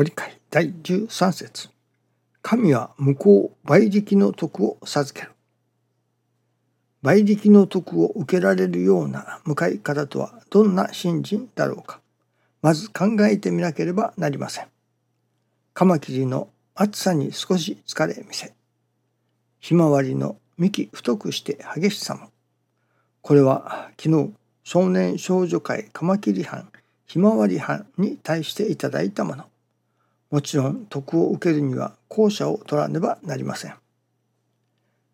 ご理解第13節神は向こう倍力の徳を授ける。倍力の徳を受けられるような向かい方とはどんな信心だろうか。まず考えてみなければなりません。カマキリの暑さに少し疲れ見せ、ひまわりの幹太くして激しさも。これは昨日少年少女会カマキリ班ひまわり班に対していただいたもの。もちろん徳を受けるには後者を取らねばなりません。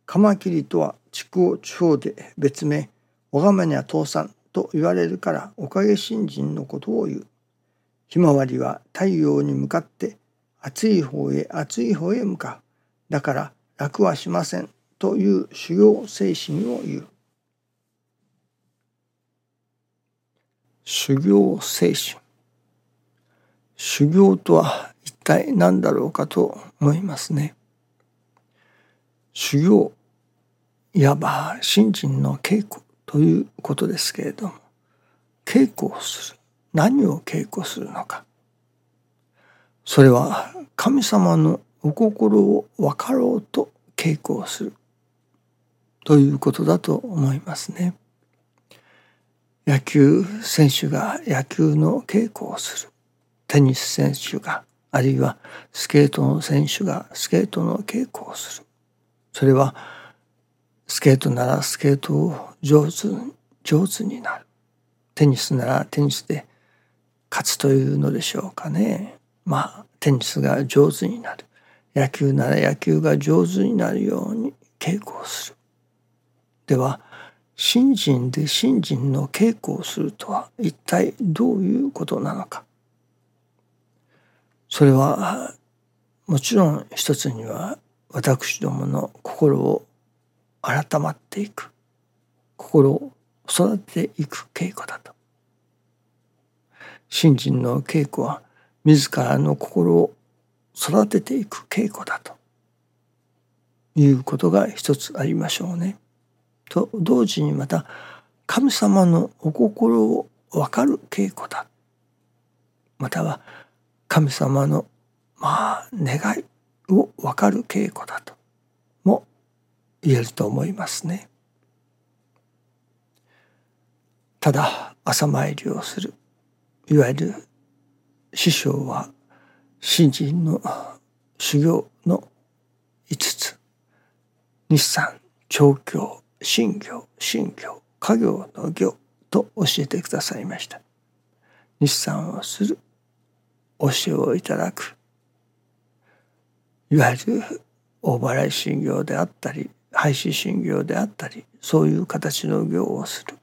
カマキリとは筑後地方で別名小釜には倒産と言われるからおかげ新人のことを言う。ひまわりは太陽に向かって暑い方へ暑い方へ向かう。だから楽はしませんという修行精神を言う。修行精神。修行とは体何だろうかと思いますね。修行、いわば信心の稽古ということですけれども、稽古をする。何を稽古するのか。それは神様のお心を分かろうと稽古をするということだと思いますね。野球選手が野球の稽古をする。テニス選手があるいはスケートの選手がスケートの稽古をする。それはスケートならスケートを上手上手になる。テニスならテニスで勝つというのでしょうかね。まあテニスが上手になる。野球なら野球が上手になるように稽古をする。では信心で信心の稽古をするとは一体どういうことなのか。それはもちろん一つには私どもの心を改まっていく心を育てていく稽古だと。信心の稽古は自らの心を育てていく稽古だということが一つありましょうね。と同時にまた神様のお心を分かる稽古だ。または神様のまあ願いを分かる稽古だとも言えると思いますね。ただ朝参りをする。いわゆる師匠は新人の修行の5つ。日産調教新行新行家業の行と教えてくださいました。日産をする教えをいただく。いわゆる大払い信行であったり廃止信行であったりそういう形の行をする。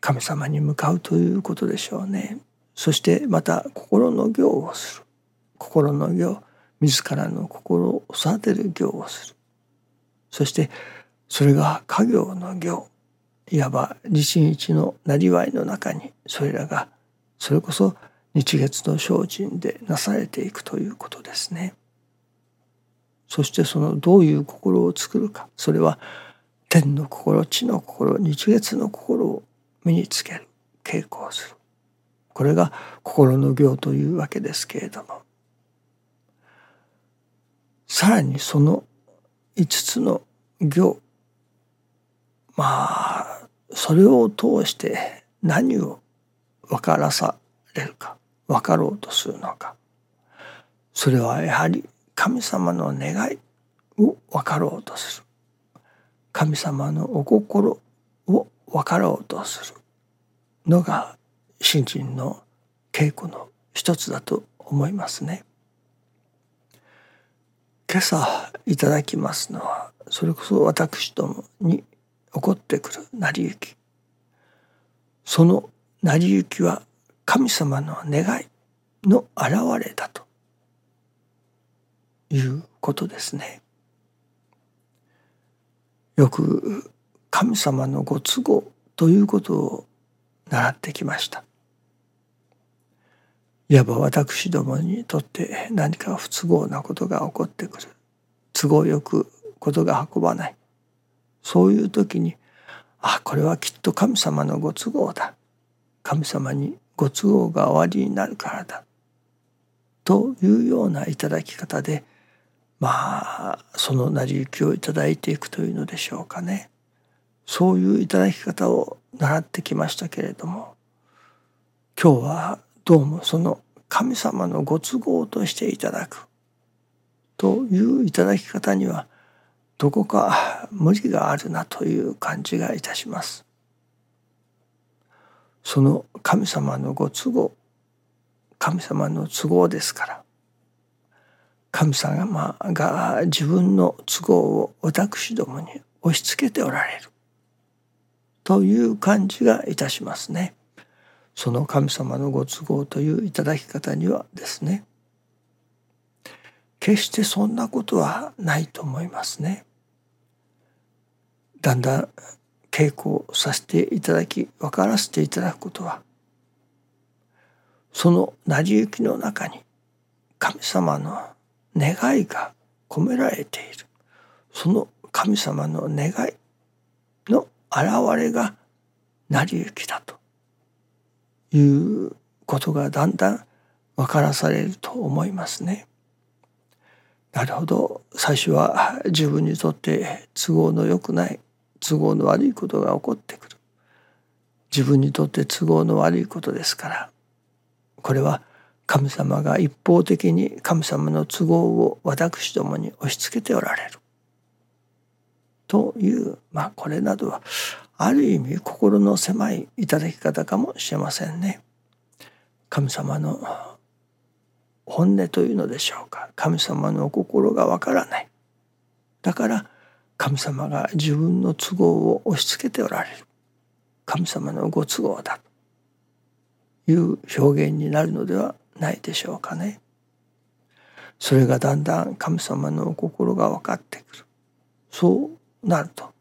神様に向かうということでしょうね。そしてまた心の行をする。心の行自らの心を育てる行をする。そしてそれが家業の行いわば日日のなりわいの中にそれらがそれこそ日月の精進でなされていくということですね。そしてそのどういう心を作るか。それは天の心地の心日月の心を身につける稽古をする。これが心の行というわけですけれども。さらにその5つの行。まあそれを通して何を分からされるか分かろうとするのか。それはやはり神様の願いを分かろうとする。神様のお心を分かろうとする。のが信心の稽古の一つだと思いますね。今朝いただきますのはそれこそ私どもに起こってくる成り行き。その成り行きは神様の願いの現れだということですね。よく神様のご都合ということを習ってきました。いわば私どもにとって何か不都合なことが起こってくる都合よくことが運ばないそういう時にあこれはきっと神様のご都合だ神様にご都合がおありになるからだというような頂き方でまあその成り行きをいただいていくというのでしょうかね。そういう頂き方を習ってきましたけれども今日はどうもその神様のご都合としていただくという頂き方にはどこか無理があるなという感じがいたします。その神様のご都合神様の都合ですから神様が自分の都合を私どもに押し付けておられるという感じがいたしますね。その神様のご都合という頂き方にはですね決してそんなことはないと思いますね。だんだん稽古させていただき分からせていただくことはその成り行きの中に神様の願いが込められているその神様の願いの現れが成り行きだということがだんだん分からされると思いますね。なるほど最初は自分にとって都合の良くない都合の悪いことが起こってくる。自分にとって都合の悪いことですから。これは神様が一方的に神様の都合を私どもに押し付けておられる。というまあこれなどはある意味心の狭い頂き方かもしれませんね。神様の本音というのでしょうか。神様のお心がわからない。だから神様が自分の都合を押し付けておられる。神様のご都合だと。いう表現になるのではないでしょうかね。それがだんだん神様の心が分かってくる。そうなると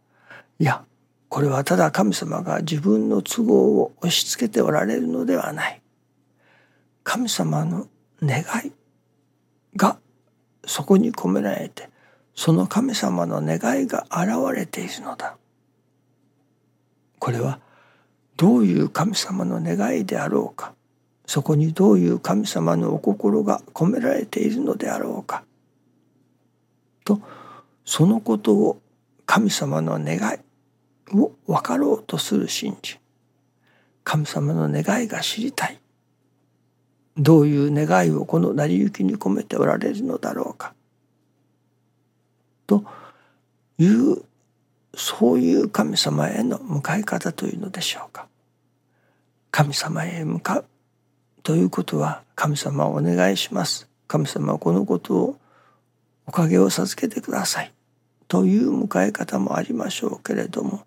いやこれはただ神様が自分の都合を押し付けておられるのではない。神様の願いがそこに込められてその神様の願いが現れているのだ。これはどういう神様の願いであろうか。そこにどういう神様のお心が込められているのであろうか。とそのことを神様の願いを分かろうとする信心神様の願いが知りたい。どういう願いをこの成り行きに込めておられるのだろうか。というそういう神様への向かい方というのでしょうか。神様へ向かうということは神様をお願いします。神様このことをおかげを授けてくださいという迎え方もありましょうけれども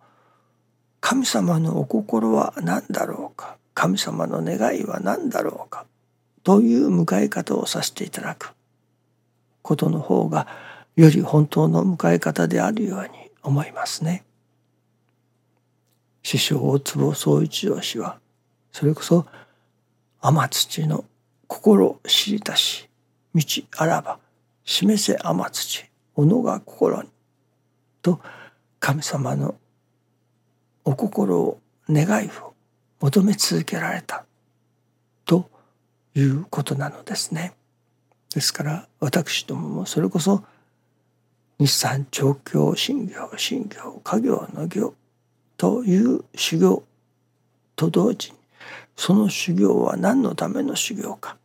神様のお心は何だろうか神様の願いは何だろうかという迎え方をさせていただくことの方がより本当の迎え方であるように思いますね。師匠大坪宗一郎氏はそれこそ天土の心知りたし道あらば示せ天土己が心にと神様のお心を願いを求め続けられたということなのですね。ですから私どももそれこそ日産調教新業新業家業の業という修行と同時にその修行は何のための修行か。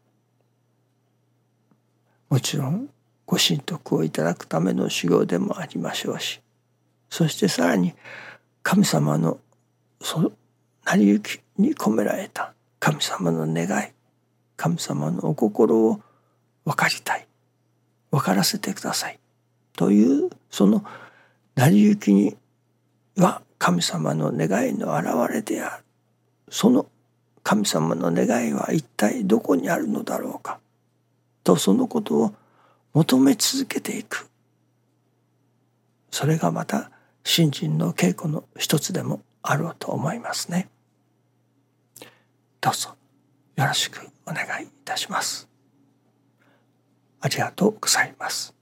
もちろんご神徳をいただくための修行でもありましょうしそしてさらに神様のそ成り行きに込められた神様の願い神様のお心を分かりたい。分からせてください。というその成り行きには神様の願いの表れであるその神様の願いは一体どこにあるのだろうかとそのことを求め続けていくそれがまた信心の稽古の一つでもあろうと思いますね。どうぞよろしくお願いいたします。ありがとうございます。